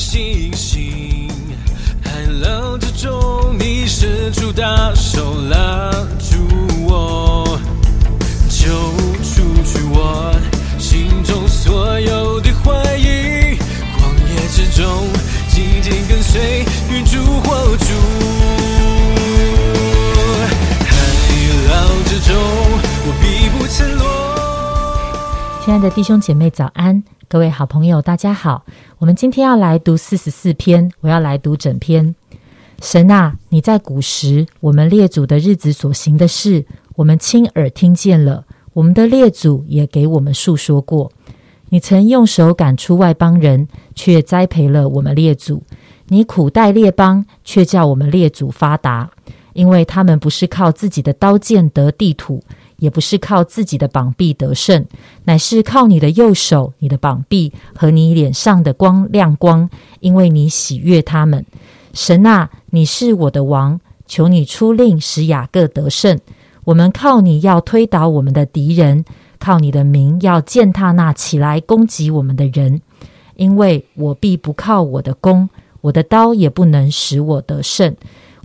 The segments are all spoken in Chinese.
星星，海浪之中，你伸出大手拉。亲爱的弟兄姐妹，早安！各位好朋友，大家好。我们今天要来读四十四篇，我要来读整篇。神啊，你在古时我们列祖的日子所行的事，我们亲耳听见了；我们的列祖也给我们述说过。你曾用手赶出外邦人，却栽培了我们列祖；你苦待列邦，却叫我们列祖发达，因为他们不是靠自己的刀剑得地土。也不是靠自己的膀臂得胜，乃是靠你的右手、你的膀臂和你脸上的光亮光，因为你喜悦他们。神啊，你是我的王，求你出令使雅各得胜。我们靠你要推倒我们的敌人，靠你的名要践踏那起来攻击我们的人。因为我必不靠我的弓，我的刀也不能使我得胜。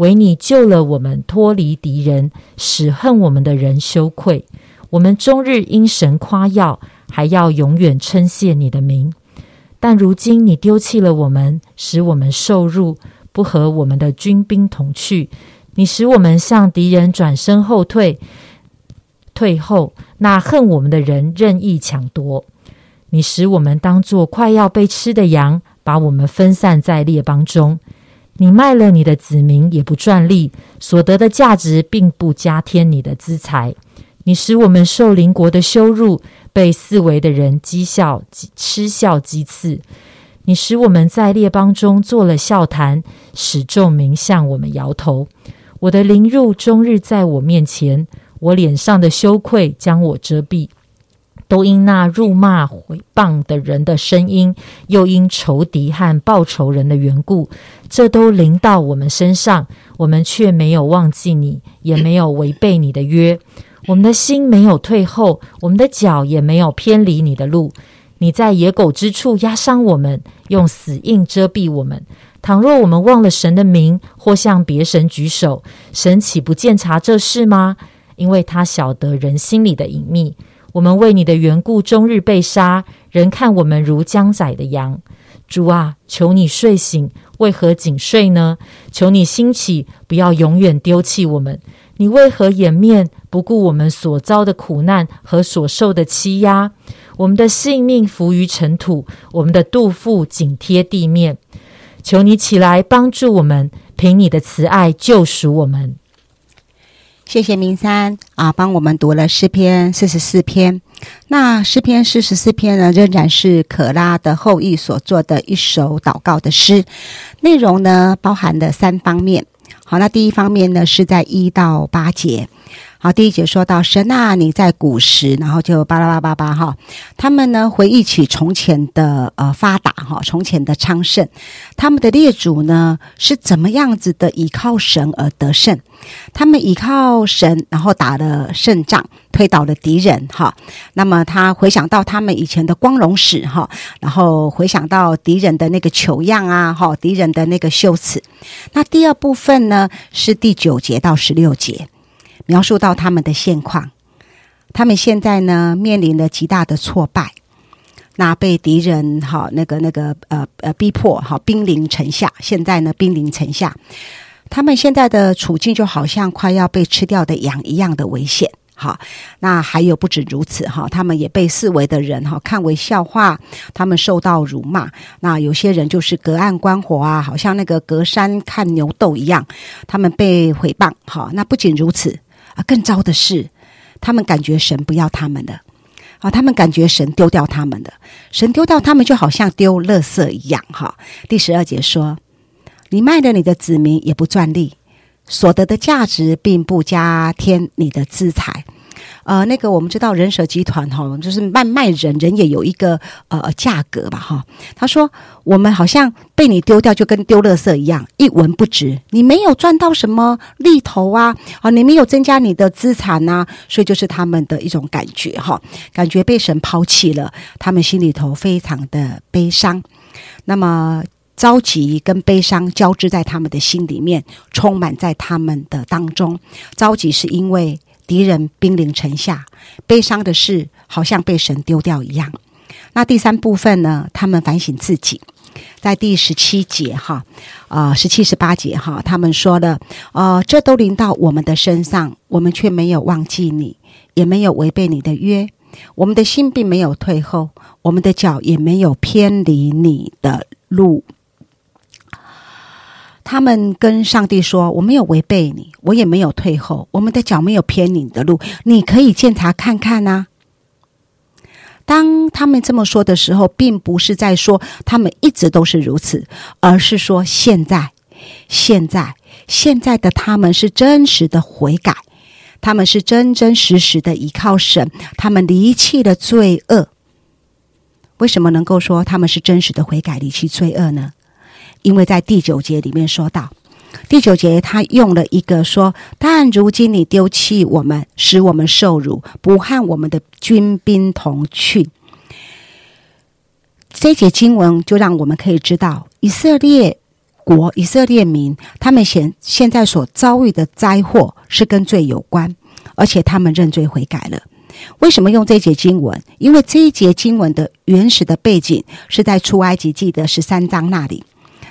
唯你救了我们，脱离敌人，使恨我们的人羞愧。我们终日因神夸耀，还要永远称谢你的名。但如今你丢弃了我们，使我们受辱，不和我们的军兵同去。你使我们向敌人转身后退，退后，那恨我们的人任意抢夺。你使我们当作快要被吃的羊，把我们分散在列邦中。你卖了你的子民，也不赚利，所得的价值并不加添你的资财。你使我们受邻国的羞辱，被四围的人讥笑、嗤笑、讥刺。你使我们在列邦中做了笑谈，使众民向我们摇头。我的凌辱终日在我面前，我脸上的羞愧将我遮蔽。都因那辱骂毁谤的人的声音，又因仇敌和报仇人的缘故，这都临到我们身上。我们却没有忘记你，也没有违背你的约。我们的心没有退后，我们的脚也没有偏离你的路。你在野狗之处压伤我们，用死印遮蔽我们。倘若我们忘了神的名，或向别神举手，神岂不见察这事吗？因为他晓得人心里的隐秘。我们为你的缘故，终日被杀，人看我们如将宰的羊。主啊，求你睡醒，为何紧睡呢？求你兴起，不要永远丢弃我们。你为何掩面不顾我们所遭的苦难和所受的欺压？我们的性命浮于尘土，我们的肚腹紧贴地面。求你起来帮助我们，凭你的慈爱救赎我们。谢谢明山啊，帮我们读了诗篇四十四篇。那诗篇四十四篇呢，仍然是可拉的后裔所做的一首祷告的诗。内容呢，包含了三方面。好，那第一方面呢，是在一到八节。好，第一节说到神啊，你在古时，然后就巴拉巴拉巴哈，他们呢回忆起从前的呃发达哈，从前的昌盛，他们的列祖呢是怎么样子的依靠神而得胜？他们依靠神，然后打了胜仗，推倒了敌人哈。那么他回想到他们以前的光荣史哈，然后回想到敌人的那个糗样啊哈，敌人的那个羞耻。那第二部分呢是第九节到十六节。描述到他们的现况，他们现在呢面临了极大的挫败，那被敌人哈那个那个呃呃逼迫哈兵临城下，现在呢兵临城下，他们现在的处境就好像快要被吃掉的羊一样的危险。好，那还有不止如此哈，他们也被四围的人哈看为笑话，他们受到辱骂。那有些人就是隔岸观火啊，好像那个隔山看牛斗一样，他们被毁谤。好，那不仅如此。更糟的是，他们感觉神不要他们的，啊，他们感觉神丢掉他们的，神丢掉他们就好像丢垃圾一样，哈。第十二节说：“你卖了你的子民，也不赚利，所得的价值并不加添你的资财。”呃，那个我们知道人蛇集团哈，就是卖卖人，人也有一个呃价格吧哈。他说我们好像被你丢掉，就跟丢垃圾一样，一文不值。你没有赚到什么利头啊，啊，你没有增加你的资产呐，所以就是他们的一种感觉哈，感觉被神抛弃了，他们心里头非常的悲伤。那么。着急跟悲伤交织在他们的心里面，充满在他们的当中。着急是因为敌人兵临城下，悲伤的是好像被神丢掉一样。那第三部分呢？他们反省自己，在第十七节哈，啊，十七十八节哈，他们说了，呃，这都临到我们的身上，我们却没有忘记你，也没有违背你的约，我们的心并没有退后，我们的脚也没有偏离你的路。他们跟上帝说：“我没有违背你，我也没有退后，我们的脚没有偏你的路，你可以检查看看呐。”当他们这么说的时候，并不是在说他们一直都是如此，而是说现在、现在、现在的他们是真实的悔改，他们是真真实实的依靠神，他们离弃了罪恶。为什么能够说他们是真实的悔改、离弃罪恶呢？因为在第九节里面说到。第九节，他用了一个说：“但如今你丢弃我们，使我们受辱，不和我们的军兵同去。”这节经文就让我们可以知道，以色列国、以色列民他们现现在所遭遇的灾祸是跟罪有关，而且他们认罪悔改了。为什么用这节经文？因为这一节经文的原始的背景是在出埃及记的十三章那里，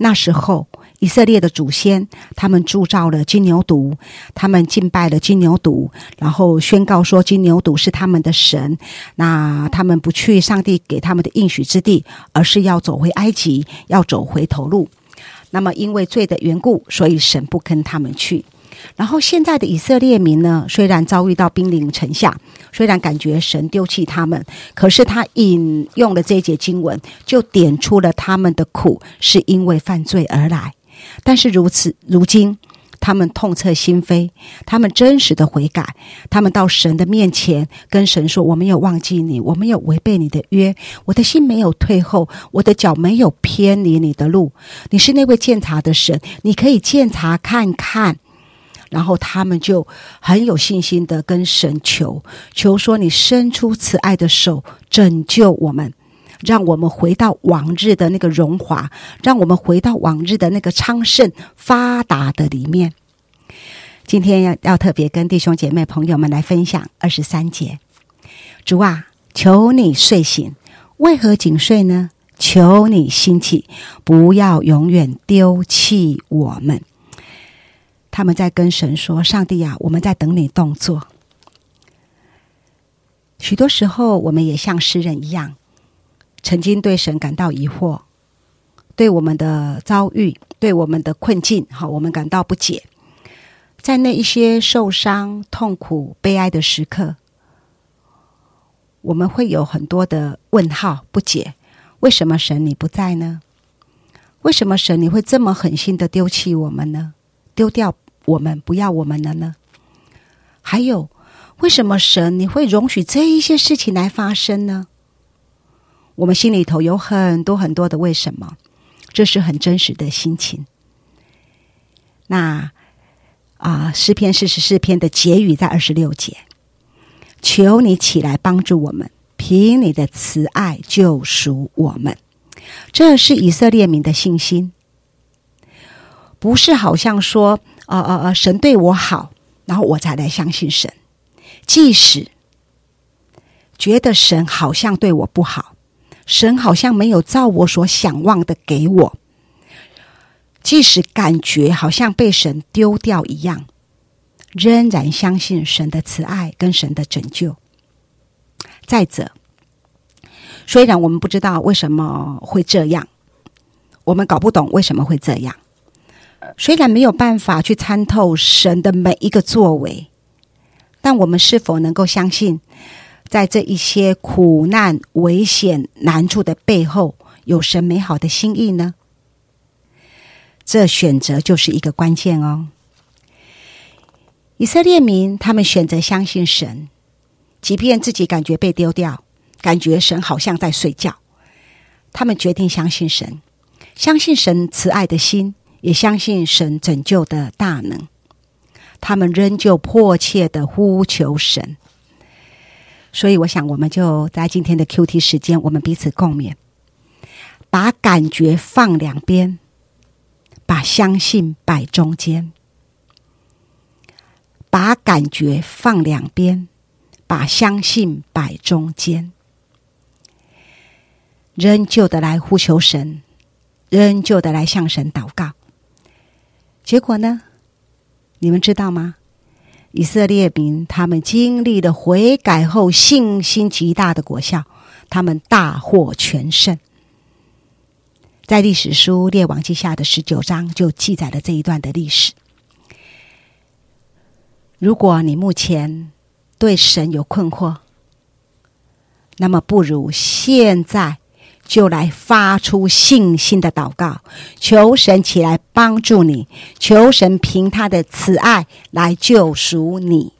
那时候。以色列的祖先，他们铸造了金牛犊，他们敬拜了金牛犊，然后宣告说金牛犊是他们的神。那他们不去上帝给他们的应许之地，而是要走回埃及，要走回头路。那么因为罪的缘故，所以神不跟他们去。然后现在的以色列民呢，虽然遭遇到兵临城下，虽然感觉神丢弃他们，可是他引用了这节经文，就点出了他们的苦是因为犯罪而来。但是如此，如今他们痛彻心扉，他们真实的悔改，他们到神的面前跟神说：“我没有忘记你，我没有违背你的约，我的心没有退后，我的脚没有偏离你的路。你是那位鉴察的神，你可以鉴察看看。”然后他们就很有信心的跟神求，求说：“你伸出慈爱的手，拯救我们。”让我们回到往日的那个荣华，让我们回到往日的那个昌盛发达的里面。今天要要特别跟弟兄姐妹朋友们来分享二十三节。主啊，求你睡醒，为何紧睡呢？求你兴起，不要永远丢弃我们。他们在跟神说：“上帝啊，我们在等你动作。”许多时候，我们也像诗人一样。曾经对神感到疑惑，对我们的遭遇，对我们的困境，哈，我们感到不解。在那一些受伤、痛苦、悲哀的时刻，我们会有很多的问号，不解：为什么神你不在呢？为什么神你会这么狠心的丢弃我们呢？丢掉我们，不要我们了呢？还有，为什么神你会容许这一些事情来发生呢？我们心里头有很多很多的为什么，这是很真实的心情。那啊，诗篇四十四篇的结语在二十六节，求你起来帮助我们，凭你的慈爱救赎我们。这是以色列民的信心，不是好像说，呃呃呃，神对我好，然后我才来相信神。即使觉得神好像对我不好。神好像没有照我所想望的给我，即使感觉好像被神丢掉一样，仍然相信神的慈爱跟神的拯救。再者，虽然我们不知道为什么会这样，我们搞不懂为什么会这样，虽然没有办法去参透神的每一个作为，但我们是否能够相信？在这一些苦难、危险、难处的背后，有神美好的心意呢？这选择就是一个关键哦。以色列民他们选择相信神，即便自己感觉被丢掉，感觉神好像在睡觉，他们决定相信神，相信神慈爱的心，也相信神拯救的大能。他们仍旧迫切的呼求神。所以，我想，我们就在今天的 Q T 时间，我们彼此共勉，把感觉放两边，把相信摆中间。把感觉放两边，把相信摆中间。仍旧的来呼求神，仍旧的来向神祷告。结果呢？你们知道吗？以色列民他们经历了悔改后信心极大的果效，他们大获全胜。在历史书列王记下的十九章就记载了这一段的历史。如果你目前对神有困惑，那么不如现在就来发出信心的祷告，求神起来帮助你，求神凭他的慈爱来救赎你。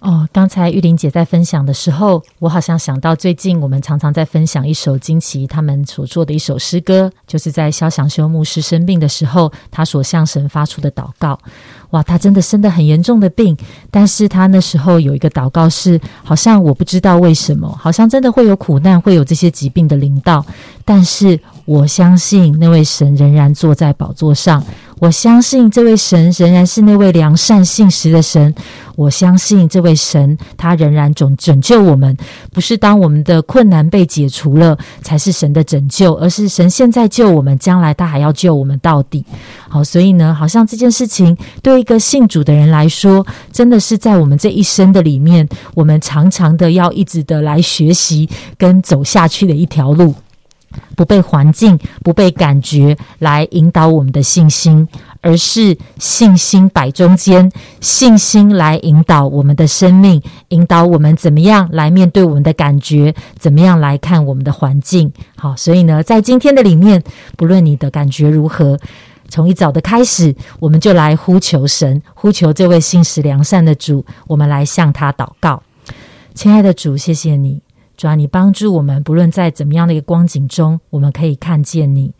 哦，刚才玉玲姐在分享的时候，我好像想到最近我们常常在分享一首惊奇他们所做的一首诗歌，就是在肖祥修牧师生病的时候，他所向神发出的祷告。哇，他真的生的很严重的病，但是他那时候有一个祷告是，好像我不知道为什么，好像真的会有苦难，会有这些疾病的临到，但是我相信那位神仍然坐在宝座上。我相信这位神仍然是那位良善信实的神。我相信这位神，他仍然拯拯救我们。不是当我们的困难被解除了，才是神的拯救，而是神现在救我们，将来他还要救我们到底。好，所以呢，好像这件事情对一个信主的人来说，真的是在我们这一生的里面，我们常常的要一直的来学习跟走下去的一条路。不被环境、不被感觉来引导我们的信心，而是信心摆中间，信心来引导我们的生命，引导我们怎么样来面对我们的感觉，怎么样来看我们的环境。好，所以呢，在今天的里面，不论你的感觉如何，从一早的开始，我们就来呼求神，呼求这位信实良善的主，我们来向他祷告。亲爱的主，谢谢你。主啊，你帮助我们，不论在怎么样的一个光景中，我们可以看见你，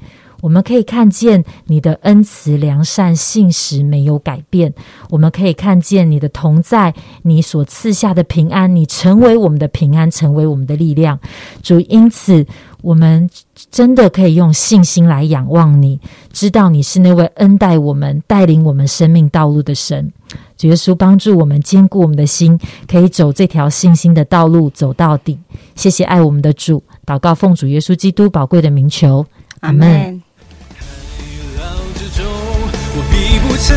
我们可以看见你的恩慈、良善、信实没有改变，我们可以看见你的同在，你所赐下的平安，你成为我们的平安，成为我们的力量。主，因此我们真的可以用信心来仰望你，知道你是那位恩待我们、带领我们生命道路的神。主耶稣帮助我们坚固我们的心，可以走这条信心的道路走到底。谢谢爱我们的主，祷告奉主耶稣基督宝贵的名求，阿门。心